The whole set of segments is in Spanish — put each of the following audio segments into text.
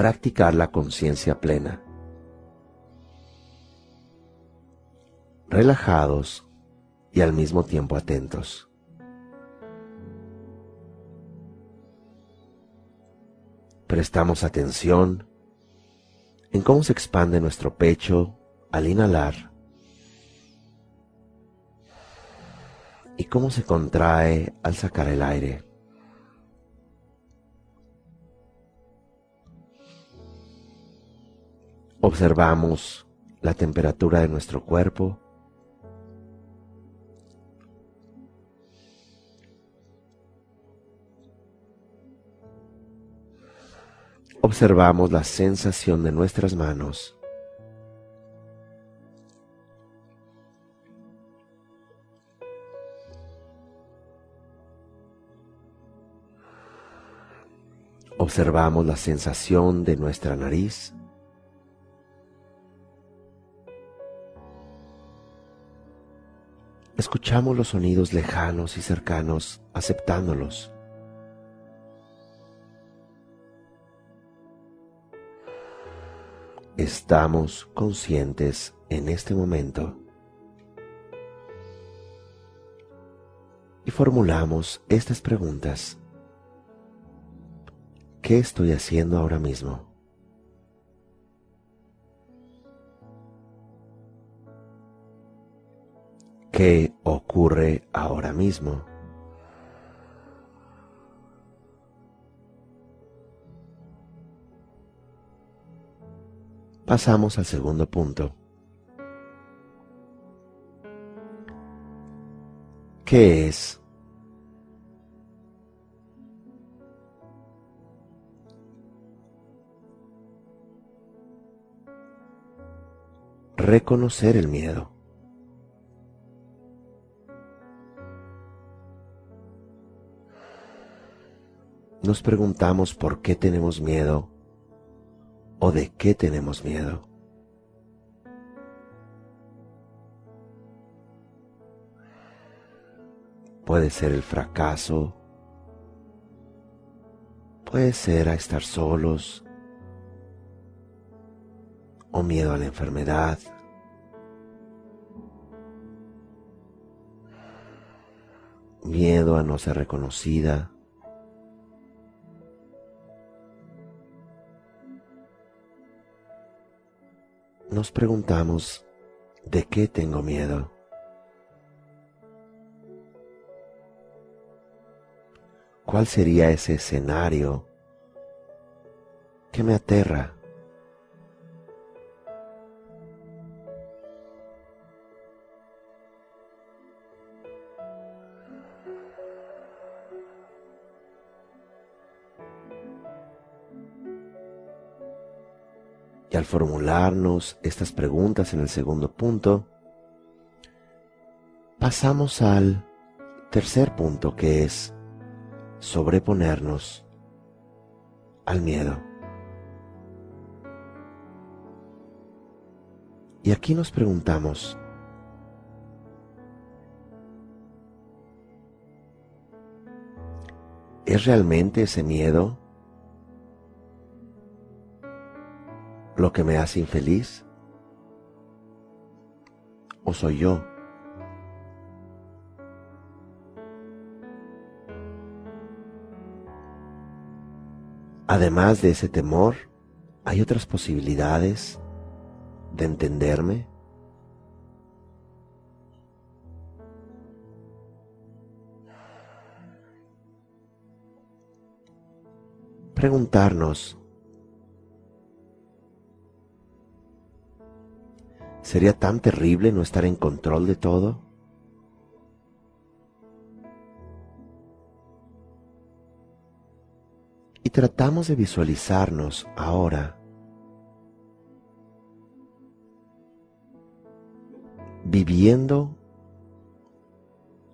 practicar la conciencia plena. Relajados y al mismo tiempo atentos. Prestamos atención en cómo se expande nuestro pecho al inhalar y cómo se contrae al sacar el aire. Observamos la temperatura de nuestro cuerpo observamos la sensación de nuestras manos. Observamos la sensación de nuestra nariz. Escuchamos los sonidos lejanos y cercanos aceptándolos. estamos conscientes en este momento y formulamos estas preguntas. ¿Qué estoy haciendo ahora mismo? ¿Qué ocurre ahora mismo? Pasamos al segundo punto. ¿Qué es? Reconocer el miedo. Nos preguntamos por qué tenemos miedo o de qué tenemos miedo. Puede ser el fracaso, puede ser a estar solos o miedo a la enfermedad. Miedo a no ser reconocida. Nos preguntamos, ¿de qué tengo miedo? ¿Cuál sería ese escenario que me aterra? Al formularnos estas preguntas en el segundo punto, pasamos al tercer punto que es sobreponernos al miedo. Y aquí nos preguntamos, ¿es realmente ese miedo lo que me hace infeliz? ¿O soy yo? Además de ese temor, hay otras posibilidades de entenderme. Preguntarnos, ¿sería tan terrible no estar en control de todo? y tratamos de visualizarnos ahora viviendo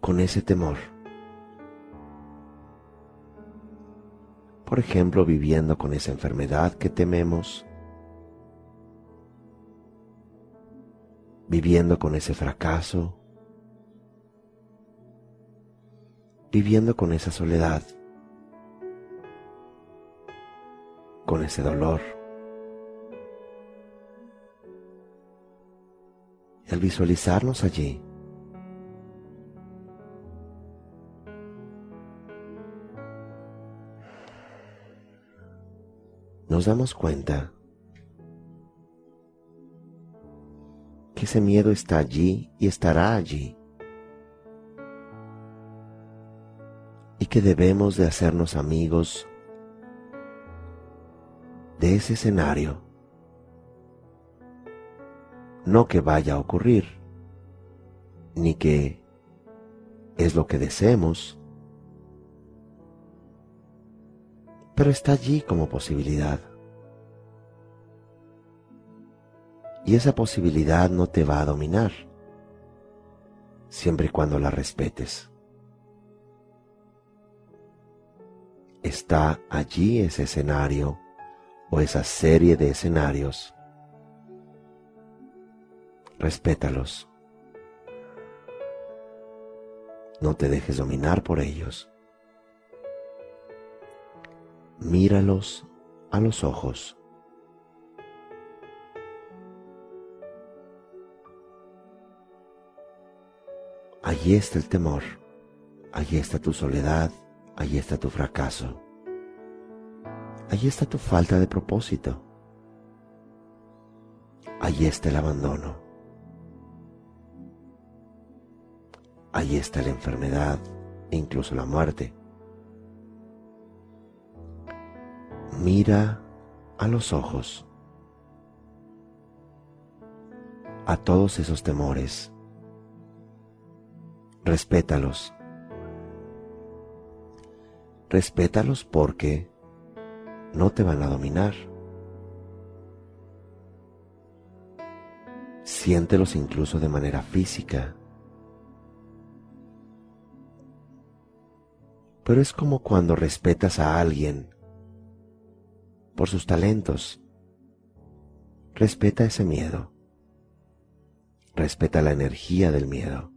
con ese temor. Por ejemplo, viviendo con esa enfermedad que tememos, viviendo con ese fracaso, viviendo con esa soledad. con ese dolor. Al visualizarnos allí, nos damos cuenta que ese miedo está allí y estará allí. Y que debemos de hacernos amigos de ese escenario. No que vaya a ocurrir, ni que es lo que deseemos, pero está allí como posibilidad. Y esa posibilidad no te va a dominar, siempre y cuando la respetes. Está allí ese escenario o esa serie de escenarios, respétalos. No te dejes dominar por ellos. Míralos a los ojos. Allí está el temor, allí está tu soledad, allí está tu fracaso. Allí está tu falta de propósito. Allí está el abandono. Allí está la enfermedad e incluso la muerte. Mira a los ojos a todos esos temores. Respétalos. Respétalos porque no te van a dominar. Siéntelos incluso de manera física. Pero es como cuando respetas a alguien por sus talentos. Respeta ese miedo. Respeta la energía del miedo.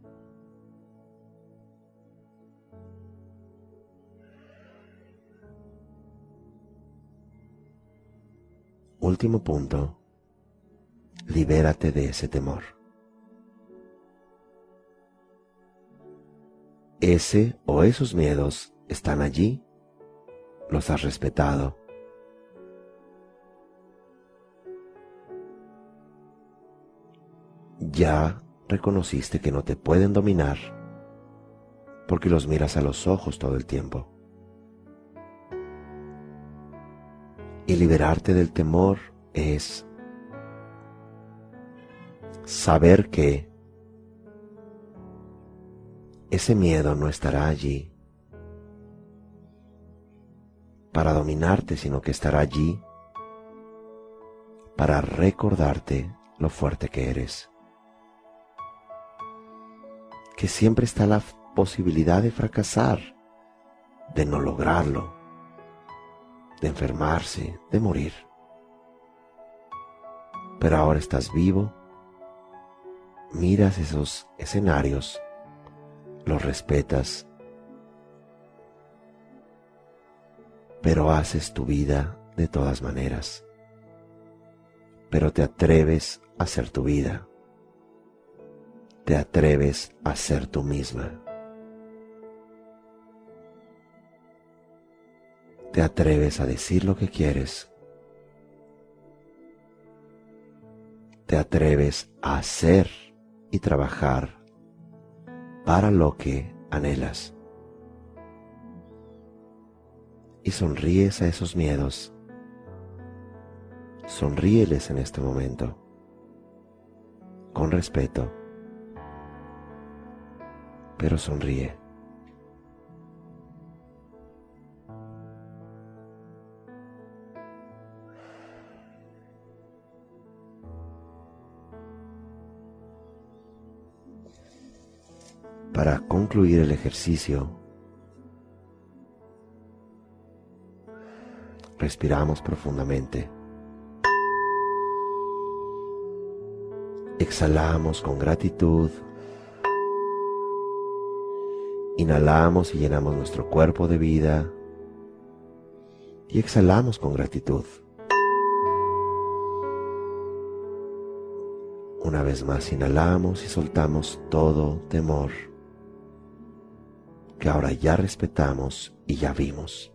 Último punto, libérate de ese temor. Ese o esos miedos están allí, los has respetado. Ya reconociste que no te pueden dominar porque los miras a los ojos todo el tiempo. Y liberarte del temor es saber que ese miedo no estará allí para dominarte, sino que estará allí para recordarte lo fuerte que eres. Que siempre está la posibilidad de fracasar, de no lograrlo, de enfermarse, de morir. Pero ahora estás vivo, miras esos escenarios, los respetas, pero haces tu vida de todas maneras. Pero te atreves a hacer tu vida. Te atreves a ser tú misma. te atreves a decir lo que quieres. Te atreves a hacer y trabajar para lo que anhelas. Y sonríes a esos miedos. Sonríeles en este momento, con respeto, pero sonríe. Para concluir el ejercicio, respiramos profundamente. Exhalamos con gratitud. Inhalamos y llenamos nuestro cuerpo de vida. Y exhalamos con gratitud. Una vez más inhalamos y soltamos todo temor que ahora ya respetamos y ya vimos.